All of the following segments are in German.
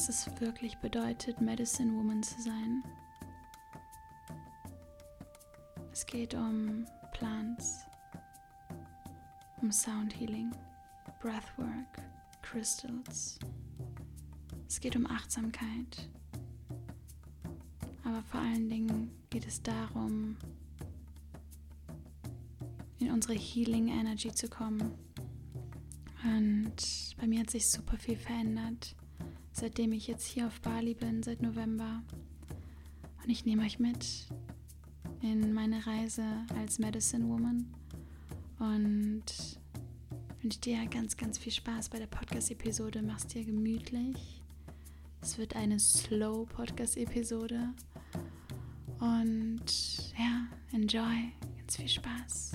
was es wirklich bedeutet, Medicine Woman zu sein. Es geht um Plants, um Sound Healing, Breathwork, Crystals. Es geht um Achtsamkeit. Aber vor allen Dingen geht es darum, in unsere Healing Energy zu kommen. Und bei mir hat sich super viel verändert, seitdem ich jetzt hier auf Bali bin, seit November. Und ich nehme euch mit in meine Reise als Medicine Woman und wünsche dir ganz, ganz viel Spaß bei der Podcast-Episode. Mach's dir gemütlich. Es wird eine Slow-Podcast-Episode. Und ja, enjoy. Ganz viel Spaß.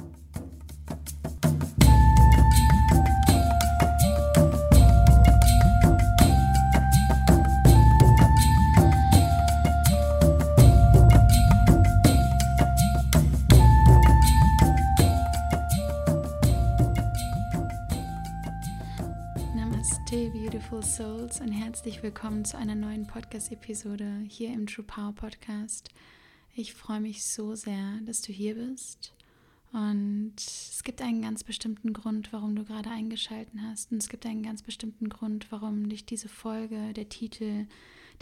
Beautiful Souls und herzlich willkommen zu einer neuen Podcast-Episode hier im True Power Podcast. Ich freue mich so sehr, dass du hier bist und es gibt einen ganz bestimmten Grund, warum du gerade eingeschaltet hast und es gibt einen ganz bestimmten Grund, warum dich diese Folge, der Titel,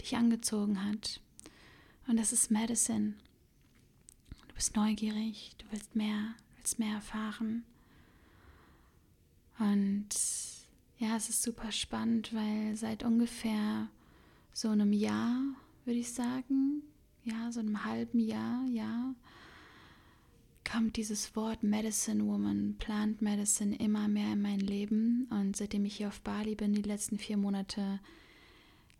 dich angezogen hat. Und das ist Medicine. Du bist neugierig, du willst mehr, willst mehr erfahren. Und ja, es ist super spannend, weil seit ungefähr so einem Jahr, würde ich sagen, ja, so einem halben Jahr, ja, kommt dieses Wort Medicine Woman, Plant Medicine immer mehr in mein Leben. Und seitdem ich hier auf Bali bin, die letzten vier Monate,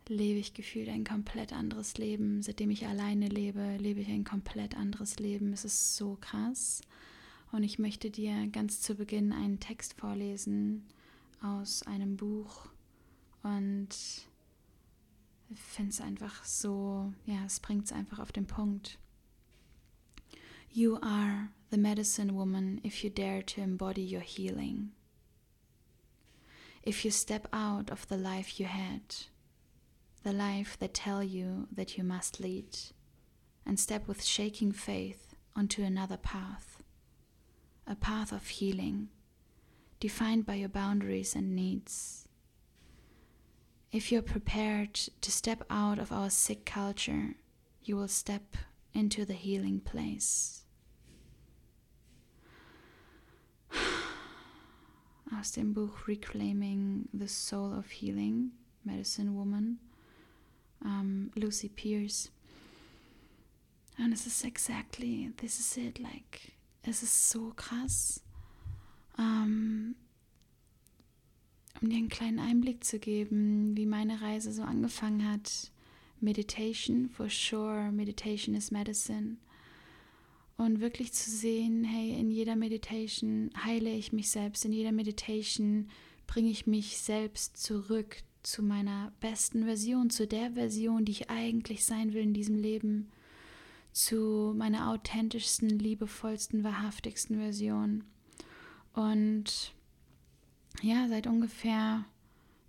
lebe ich gefühlt ein komplett anderes Leben. Seitdem ich alleine lebe, lebe ich ein komplett anderes Leben. Es ist so krass. Und ich möchte dir ganz zu Beginn einen Text vorlesen, aus einem Buch und finde es einfach so, ja, es bringt es einfach auf den Punkt. You are the medicine woman if you dare to embody your healing. If you step out of the life you had, the life that tell you that you must lead, and step with shaking faith onto another path, a path of healing defined by your boundaries and needs. If you're prepared to step out of our sick culture, you will step into the healing place. Aus dem Buch Reclaiming the Soul of Healing, Medicine Woman, um, Lucy Pierce. And this is exactly, this is it, like, es ist so krass. Ähm, um dir einen kleinen Einblick zu geben, wie meine Reise so angefangen hat. Meditation, for sure, Meditation is Medicine. Und wirklich zu sehen, hey, in jeder Meditation heile ich mich selbst, in jeder Meditation bringe ich mich selbst zurück zu meiner besten Version, zu der Version, die ich eigentlich sein will in diesem Leben, zu meiner authentischsten, liebevollsten, wahrhaftigsten Version. Und ja, seit ungefähr,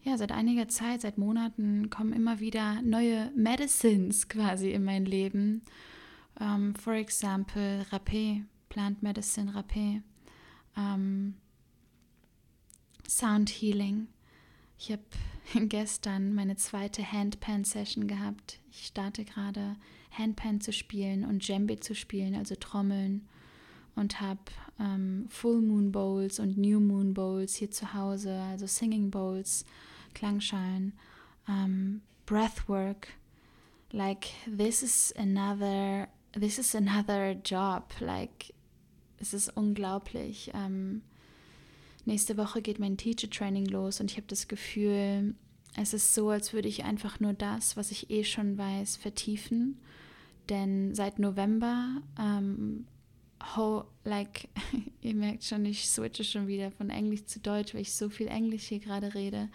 ja, seit einiger Zeit, seit Monaten kommen immer wieder neue Medicines quasi in mein Leben. Um, ähm, for example, Rapé, Plant Medicine Rapé, um, ähm, Sound Healing. Ich habe gestern meine zweite Handpan-Session gehabt. Ich starte gerade Handpan zu spielen und Djembe zu spielen, also Trommeln und habe ähm, Full Moon Bowls und New Moon Bowls hier zu Hause, also Singing Bowls, Klangschalen, ähm, Breathwork. Like this is another, this is another job. Like es ist unglaublich. Ähm, nächste Woche geht mein Teacher Training los und ich habe das Gefühl, es ist so, als würde ich einfach nur das, was ich eh schon weiß, vertiefen. Denn seit November ähm, how, like, ihr merkt schon, ich switche schon wieder von Englisch zu Deutsch, weil ich so viel Englisch hier gerade rede.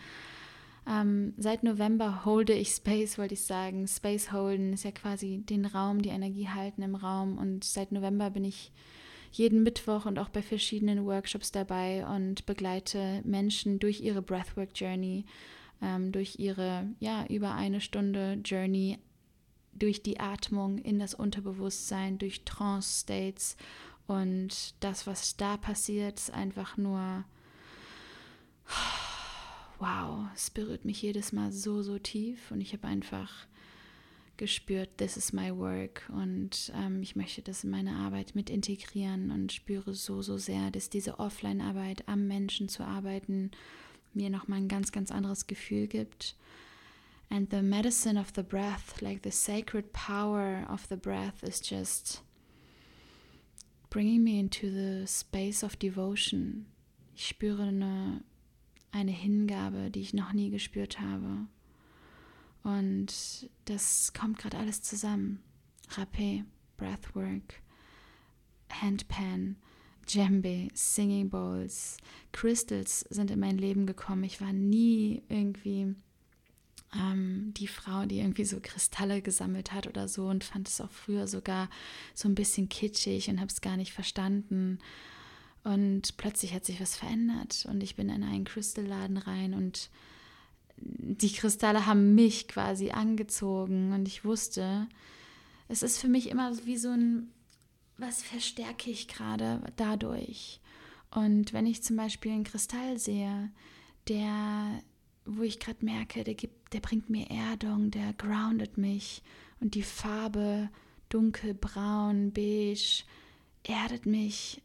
Ähm, seit November holde ich Space, wollte ich sagen. Space holden ist ja quasi den Raum, die Energie halten im Raum. Und seit November bin ich jeden Mittwoch und auch bei verschiedenen Workshops dabei und begleite Menschen durch ihre Breathwork Journey ähm, durch ihre, ja, über eine Stunde Journey durch die Atmung in das Unterbewusstsein, durch Trance-States. Und das, was da passiert, ist einfach nur, wow, es berührt mich jedes Mal so, so tief. Und ich habe einfach gespürt, this is my work. Und ähm, ich möchte das in meine Arbeit mit integrieren und spüre so, so sehr, dass diese Offline-Arbeit am Menschen zu arbeiten mir nochmal ein ganz, ganz anderes Gefühl gibt. And the medicine of the breath, like the sacred power of the breath, is just bringing me into the space of devotion. Ich spüre eine, eine Hingabe, die ich noch nie gespürt habe. Und das kommt gerade alles zusammen. Rapé, Breathwork, Handpan, Djembe, Singing Bowls, Crystals sind in mein Leben gekommen. Ich war nie irgendwie ähm, die Frau, die irgendwie so Kristalle gesammelt hat oder so und fand es auch früher sogar so ein bisschen kitschig und habe es gar nicht verstanden. Und plötzlich hat sich was verändert und ich bin in einen Crystal-Laden rein und die Kristalle haben mich quasi angezogen und ich wusste, es ist für mich immer wie so ein, was verstärke ich gerade dadurch? Und wenn ich zum Beispiel einen Kristall sehe, der wo ich gerade merke, der, gibt, der bringt mir Erdung, der groundet mich und die Farbe dunkelbraun, beige erdet mich,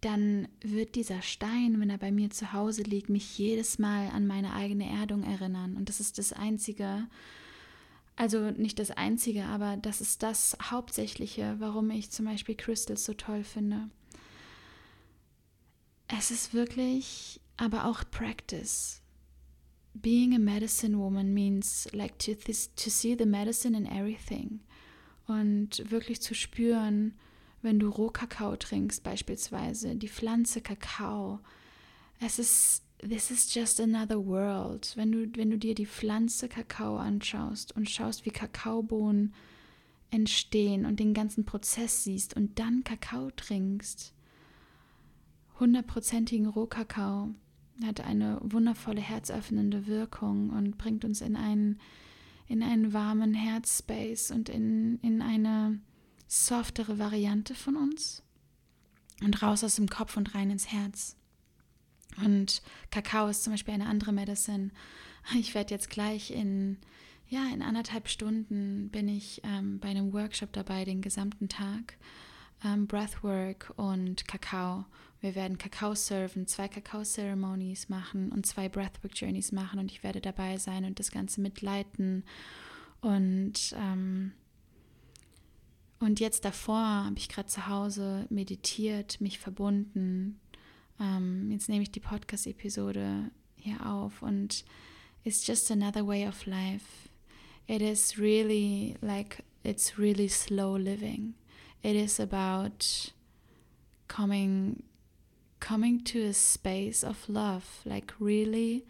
dann wird dieser Stein, wenn er bei mir zu Hause liegt, mich jedes Mal an meine eigene Erdung erinnern. Und das ist das Einzige, also nicht das Einzige, aber das ist das Hauptsächliche, warum ich zum Beispiel Crystals so toll finde. Es ist wirklich aber auch Practice being a medicine woman means like to, to see the medicine in everything und wirklich zu spüren, wenn du Rohkakao trinkst beispielsweise, die Pflanze Kakao. Es ist this is just another world. Wenn du wenn du dir die Pflanze Kakao anschaust und schaust, wie Kakaobohnen entstehen und den ganzen Prozess siehst und dann Kakao trinkst, hundertprozentigen Rohkakao, hat eine wundervolle herzöffnende Wirkung und bringt uns in einen, in einen warmen Herzspace und in, in eine softere Variante von uns und raus aus dem Kopf und rein ins Herz. Und Kakao ist zum Beispiel eine andere Medicine. Ich werde jetzt gleich in, ja, in anderthalb Stunden bin ich ähm, bei einem Workshop dabei, den gesamten Tag. Ähm, Breathwork und Kakao. Wir werden Kakao serven, zwei Kakao-Ceremonies machen und zwei Breathwork-Journeys machen und ich werde dabei sein und das Ganze mitleiten. Und, ähm, und jetzt davor habe ich gerade zu Hause meditiert, mich verbunden. Ähm, jetzt nehme ich die Podcast-Episode hier auf und it's just another way of life. It is really like it's really slow living. It is about coming coming to a space of love, like really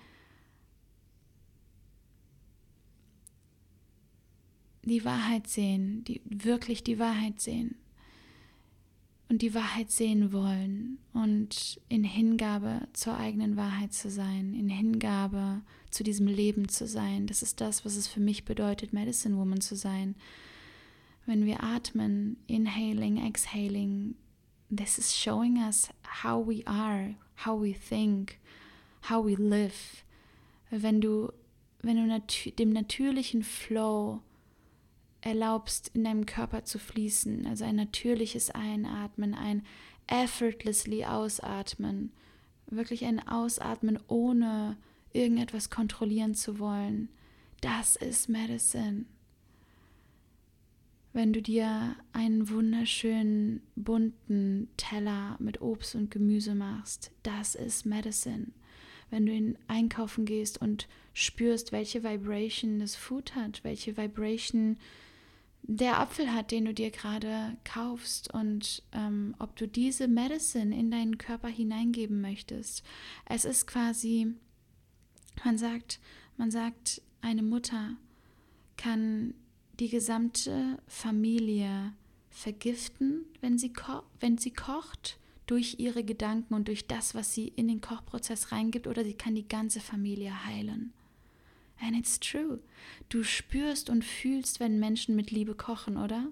die Wahrheit sehen, die wirklich die Wahrheit sehen und die Wahrheit sehen wollen und in Hingabe zur eigenen Wahrheit zu sein, in Hingabe zu diesem Leben zu sein. Das ist das, was es für mich bedeutet, Medicine Woman zu sein. Wenn wir atmen, inhaling, exhaling, this is showing us how we are, how we think, how we live. Wenn du, wenn du nat dem natürlichen Flow erlaubst, in deinem Körper zu fließen, also ein natürliches Einatmen, ein effortlessly Ausatmen, wirklich ein Ausatmen ohne irgendetwas kontrollieren zu wollen, das ist Medicine wenn du dir einen wunderschönen bunten Teller mit Obst und Gemüse machst, das ist Medicine. Wenn du in einkaufen gehst und spürst, welche Vibration das Food hat, welche Vibration der Apfel hat, den du dir gerade kaufst und ähm, ob du diese Medicine in deinen Körper hineingeben möchtest. Es ist quasi, man sagt, man sagt, eine Mutter kann die gesamte Familie vergiften, wenn sie, wenn sie kocht, durch ihre Gedanken und durch das, was sie in den Kochprozess reingibt, oder sie kann die ganze Familie heilen. And it's true. Du spürst und fühlst, wenn Menschen mit Liebe kochen, oder?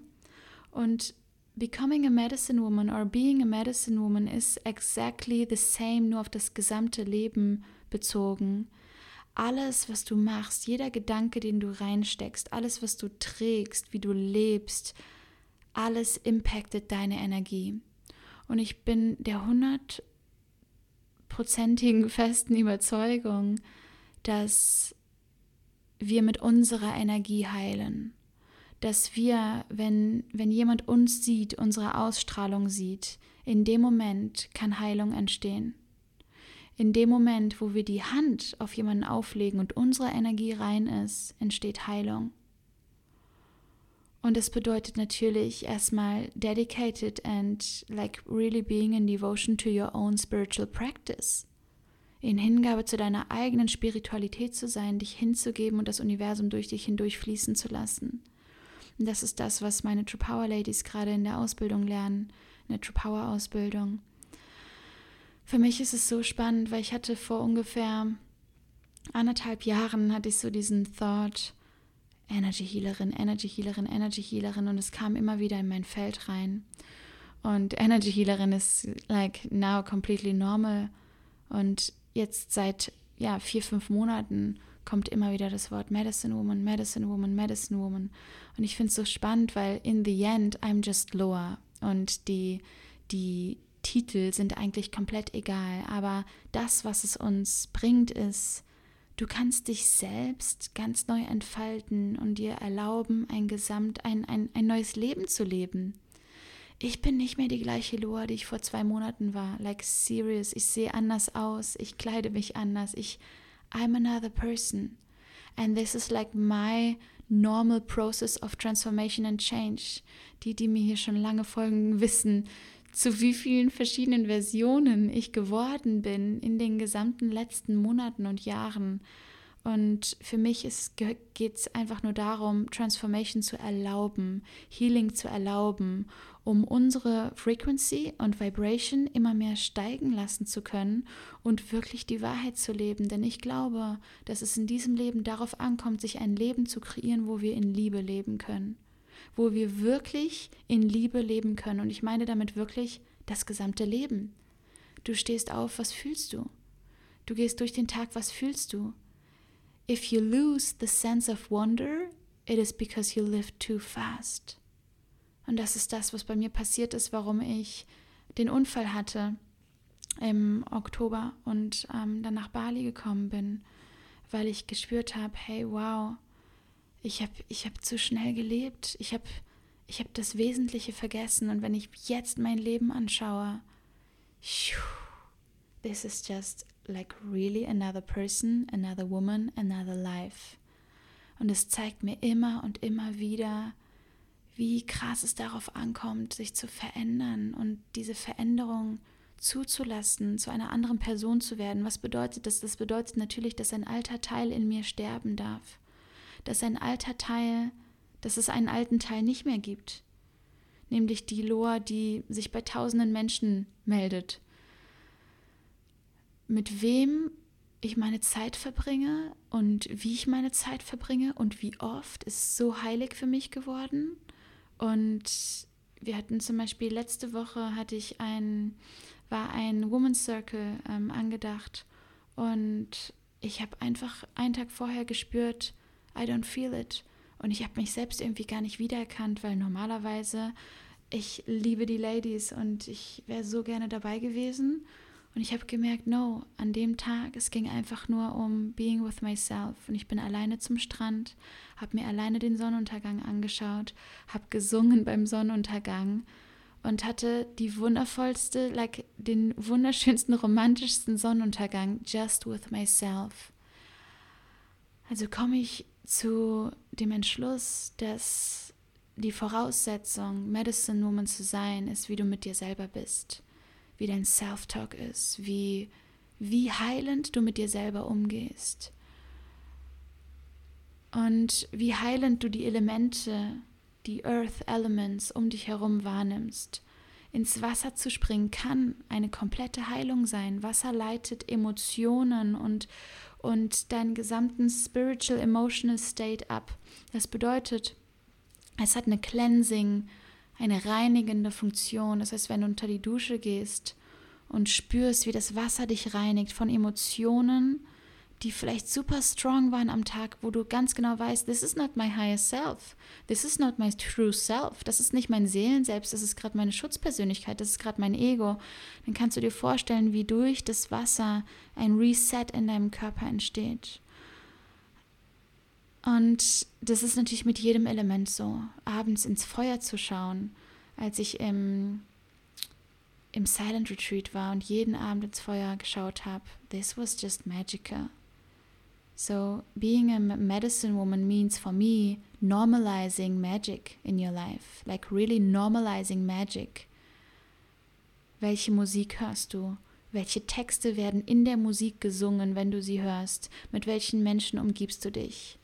Und becoming a medicine woman or being a medicine woman is exactly the same, nur auf das gesamte Leben bezogen. Alles, was du machst, jeder Gedanke, den du reinsteckst, alles, was du trägst, wie du lebst, alles impactet deine Energie. Und ich bin der hundertprozentigen festen Überzeugung, dass wir mit unserer Energie heilen. Dass wir, wenn, wenn jemand uns sieht, unsere Ausstrahlung sieht, in dem Moment kann Heilung entstehen. In dem Moment, wo wir die Hand auf jemanden auflegen und unsere Energie rein ist, entsteht Heilung. Und es bedeutet natürlich erstmal dedicated and like really being in devotion to your own spiritual practice. In Hingabe zu deiner eigenen Spiritualität zu sein, dich hinzugeben und das Universum durch dich hindurch fließen zu lassen. Und das ist das, was meine True Power Ladies gerade in der Ausbildung lernen, in der True Power Ausbildung. Für mich ist es so spannend, weil ich hatte vor ungefähr anderthalb Jahren hatte ich so diesen Thought, Energy Healerin, Energy Healerin, Energy Healerin und es kam immer wieder in mein Feld rein. Und Energy Healerin ist like now completely normal und jetzt seit ja, vier, fünf Monaten kommt immer wieder das Wort Medicine Woman, Medicine Woman, Medicine Woman. Und ich finde es so spannend, weil in the end I'm just Loa und die, die Titel sind eigentlich komplett egal. Aber das, was es uns bringt, ist, Du kannst dich selbst ganz neu entfalten und dir erlauben, ein Gesamt, ein, ein, ein neues Leben zu leben. Ich bin nicht mehr die gleiche Loa, die ich vor zwei Monaten war. Like serious, ich sehe anders aus, ich kleide mich anders, ich I'm another person. And this is like my normal process of transformation and change. Die, die mir hier schon lange folgen, wissen, zu wie vielen verschiedenen Versionen ich geworden bin in den gesamten letzten Monaten und Jahren. Und für mich geht es einfach nur darum, Transformation zu erlauben, Healing zu erlauben, um unsere Frequency und Vibration immer mehr steigen lassen zu können und wirklich die Wahrheit zu leben. Denn ich glaube, dass es in diesem Leben darauf ankommt, sich ein Leben zu kreieren, wo wir in Liebe leben können wo wir wirklich in Liebe leben können. Und ich meine damit wirklich das gesamte Leben. Du stehst auf, was fühlst du? Du gehst durch den Tag, was fühlst du? If you lose the sense of wonder, it is because you live too fast. Und das ist das, was bei mir passiert ist, warum ich den Unfall hatte im Oktober und ähm, dann nach Bali gekommen bin, weil ich gespürt habe, hey, wow, ich habe ich hab zu schnell gelebt. Ich habe ich hab das Wesentliche vergessen. Und wenn ich jetzt mein Leben anschaue, this is just like really another person, another woman, another life. Und es zeigt mir immer und immer wieder, wie krass es darauf ankommt, sich zu verändern und diese Veränderung zuzulassen, zu einer anderen Person zu werden. Was bedeutet das? Das bedeutet natürlich, dass ein alter Teil in mir sterben darf dass ein alter Teil, dass es einen alten Teil nicht mehr gibt, nämlich die Loa, die sich bei tausenden Menschen meldet. Mit wem ich meine Zeit verbringe und wie ich meine Zeit verbringe und wie oft ist so heilig für mich geworden. Und wir hatten zum Beispiel letzte Woche hatte ich ein, war ein Women's Circle ähm, angedacht und ich habe einfach einen Tag vorher gespürt, I don't feel it. Und ich habe mich selbst irgendwie gar nicht wiedererkannt, weil normalerweise ich liebe die Ladies und ich wäre so gerne dabei gewesen. Und ich habe gemerkt, no, an dem Tag, es ging einfach nur um being with myself. Und ich bin alleine zum Strand, habe mir alleine den Sonnenuntergang angeschaut, habe gesungen beim Sonnenuntergang und hatte die wundervollste, like den wunderschönsten, romantischsten Sonnenuntergang just with myself. Also komme ich zu dem Entschluss, dass die Voraussetzung, Medicine Woman zu sein, ist, wie du mit dir selber bist, wie dein Self-Talk ist, wie, wie heilend du mit dir selber umgehst und wie heilend du die Elemente, die Earth Elements um dich herum wahrnimmst. Ins Wasser zu springen kann eine komplette Heilung sein. Wasser leitet Emotionen und, und deinen gesamten spiritual emotional state ab. Das bedeutet, es hat eine cleansing, eine reinigende Funktion. Das heißt, wenn du unter die Dusche gehst und spürst, wie das Wasser dich reinigt von Emotionen, die vielleicht super strong waren am Tag, wo du ganz genau weißt, this is not my higher self, this is not my true self, das ist nicht mein Seelenselbst, das ist gerade meine Schutzpersönlichkeit, das ist gerade mein Ego, dann kannst du dir vorstellen, wie durch das Wasser ein Reset in deinem Körper entsteht. Und das ist natürlich mit jedem Element so. Abends ins Feuer zu schauen, als ich im, im Silent Retreat war und jeden Abend ins Feuer geschaut habe, this was just magical. So, being a medicine woman means for me normalizing magic in your life, like really normalizing magic. Welche Musik hörst du? Welche Texte werden in der Musik gesungen, wenn du sie hörst? Mit welchen Menschen umgibst du dich?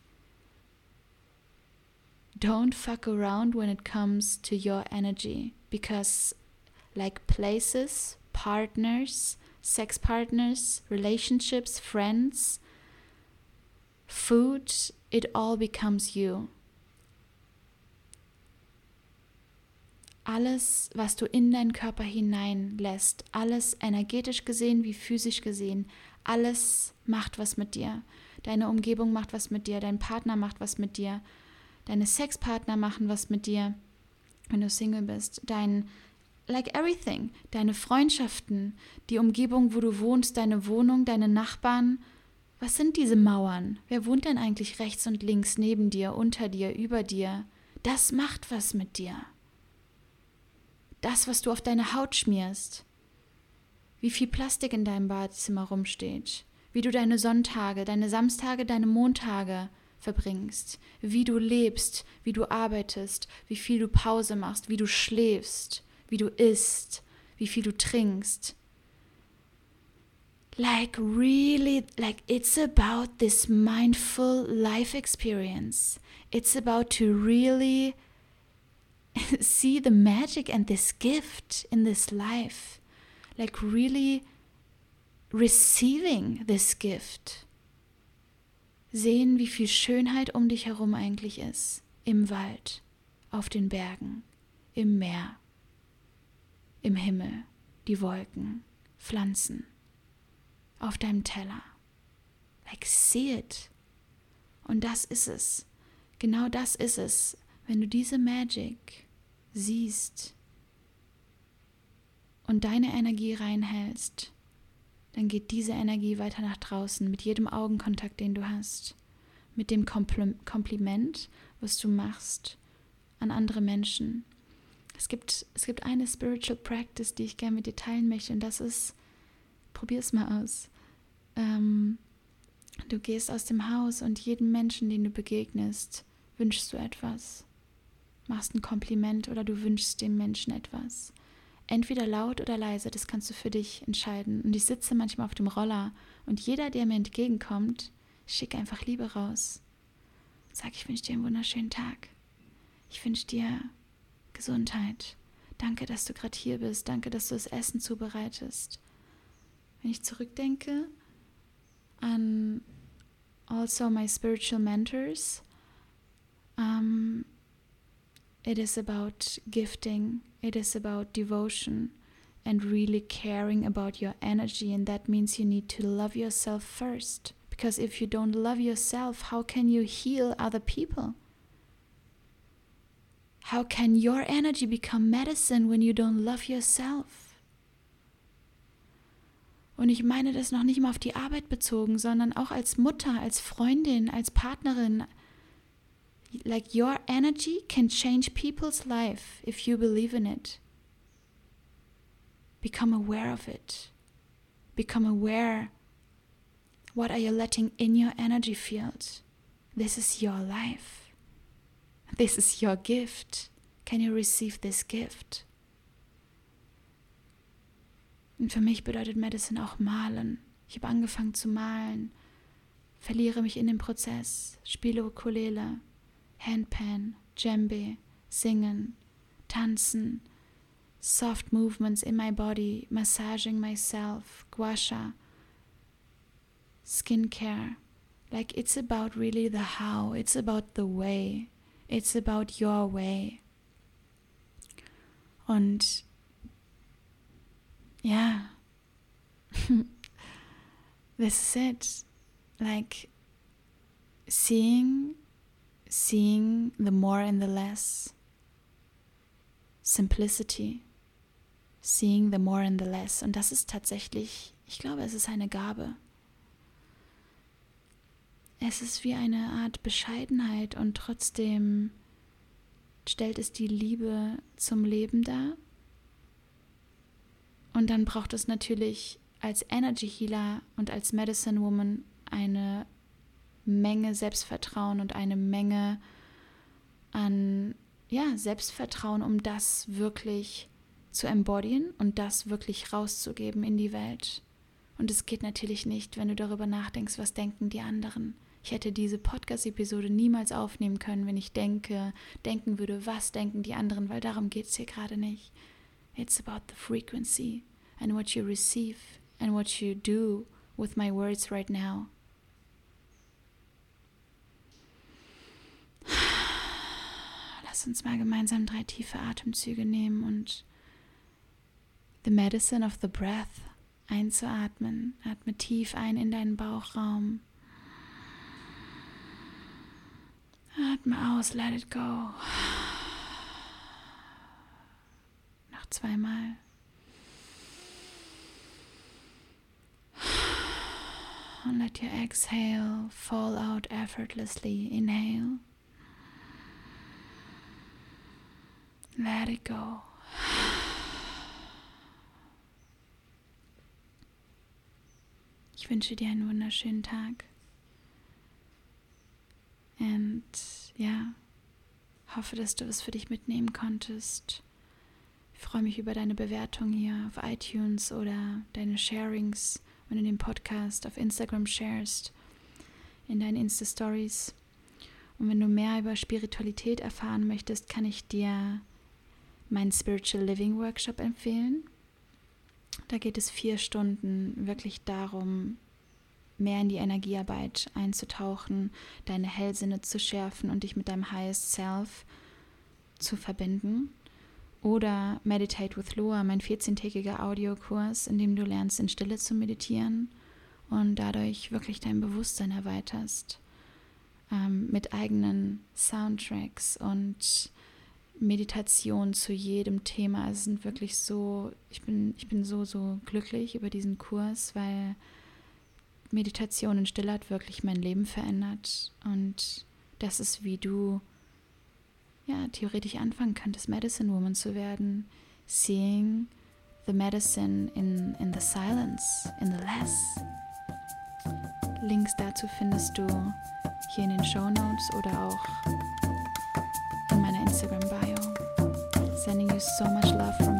don't fuck around when it comes to your energy because like places partners sex partners relationships friends food it all becomes you. Alles was du in deinen körper hineinlässt alles energetisch gesehen wie physisch gesehen alles macht was mit dir. Deine umgebung macht was mit dir dein partner macht was mit dir deine Sexpartner machen was mit dir, wenn du Single bist, dein like everything, deine Freundschaften, die Umgebung, wo du wohnst, deine Wohnung, deine Nachbarn. Was sind diese Mauern? Wer wohnt denn eigentlich rechts und links neben dir, unter dir, über dir? Das macht was mit dir. Das, was du auf deine Haut schmierst. Wie viel Plastik in deinem Badezimmer rumsteht. Wie du deine Sonntage, deine Samstage, deine Montage verbringst, wie du lebst, wie du arbeitest, wie viel du Pause machst, wie du schläfst, wie du isst, wie viel du trinkst. Like really, like it's about this mindful life experience. It's about to really see the magic and this gift in this life. Like really receiving this gift sehen, wie viel Schönheit um dich herum eigentlich ist. Im Wald, auf den Bergen, im Meer, im Himmel, die Wolken, Pflanzen, auf deinem Teller. Like, see it. Und das ist es. Genau das ist es. Wenn du diese Magic siehst und deine Energie reinhältst, dann geht diese Energie weiter nach draußen mit jedem Augenkontakt, den du hast, mit dem Kompliment, was du machst an andere Menschen. Es gibt, es gibt eine Spiritual Practice, die ich gerne mit dir teilen möchte, und das ist, probier es mal aus. Ähm, du gehst aus dem Haus und jedem Menschen, den du begegnest, wünschst du etwas. Machst ein Kompliment oder du wünschst dem Menschen etwas entweder laut oder leise, das kannst du für dich entscheiden. Und ich sitze manchmal auf dem Roller und jeder, der mir entgegenkommt, schicke einfach Liebe raus. Sag, ich wünsche dir einen wunderschönen Tag. Ich wünsche dir Gesundheit. Danke, dass du gerade hier bist. Danke, dass du das Essen zubereitest. Wenn ich zurückdenke an also my spiritual mentors, um, It is about gifting, it is about devotion and really caring about your energy. And that means you need to love yourself first. Because if you don't love yourself, how can you heal other people? How can your energy become medicine when you don't love yourself? Und ich meine das noch nicht mal auf die Arbeit bezogen, sondern auch als Mutter, als Freundin, als Partnerin, like your energy can change people's life if you believe in it. Become aware of it. Become aware. What are you letting in your energy field? This is your life. This is your gift. Can you receive this gift? Und für mich bedeutet Medicine auch malen. Ich habe angefangen zu malen, verliere mich in dem Prozess, spiele Ukulele, Handpan, Djembe, Singen, Tanzen, soft movements in my body, massaging myself, gua sha, skincare. Like it's about really the how, it's about the way, it's about your way. Und ja, this is it. Like seeing seeing the more and the less. Simplicity. Seeing the more and the less. Und das ist tatsächlich ich glaube es ist eine Gabe. Es ist wie eine Art Bescheidenheit und trotzdem stellt es die Liebe zum Leben dar und dann braucht es natürlich als Energy Healer und als Medicine Woman eine Menge Selbstvertrauen und eine Menge an ja, Selbstvertrauen, um das wirklich zu embodyen und das wirklich rauszugeben in die Welt. Und es geht natürlich nicht, wenn du darüber nachdenkst, was denken die anderen. Ich hätte diese Podcast-Episode niemals aufnehmen können, wenn ich denke, denken würde, was denken die anderen, weil darum geht es hier gerade nicht. It's about the frequency and what you receive and what you do with my words right now. Lass uns mal gemeinsam drei tiefe Atemzüge nehmen und the medicine of the breath einzuatmen. Atme tief ein in deinen Bauchraum. Atme aus, let it go. zweimal. And let your exhale fall out effortlessly. Inhale. Let it go. Ich wünsche dir einen wunderschönen Tag. Und ja, hoffe, dass du es für dich mitnehmen konntest. Ich freue mich über deine Bewertung hier auf iTunes oder deine Sharings, wenn du den Podcast auf Instagram sharest, in deinen Insta-Stories. Und wenn du mehr über Spiritualität erfahren möchtest, kann ich dir meinen Spiritual Living Workshop empfehlen. Da geht es vier Stunden wirklich darum, mehr in die Energiearbeit einzutauchen, deine Hellsinne zu schärfen und dich mit deinem Highest Self zu verbinden. Oder Meditate with Loa, mein 14-tägiger Audiokurs, in dem du lernst, in Stille zu meditieren und dadurch wirklich dein Bewusstsein erweiterst. Ähm, mit eigenen Soundtracks und Meditation zu jedem Thema. Es sind wirklich so, ich bin, ich bin so, so glücklich über diesen Kurs, weil Meditation in Stille hat wirklich mein Leben verändert. Und das ist, wie du ja theoretisch anfangen könntest, Medicine Woman zu werden. Seeing the medicine in, in the silence, in the less. Links dazu findest du hier in den Show Notes oder auch in meiner Instagram Bio. Sending you so much love from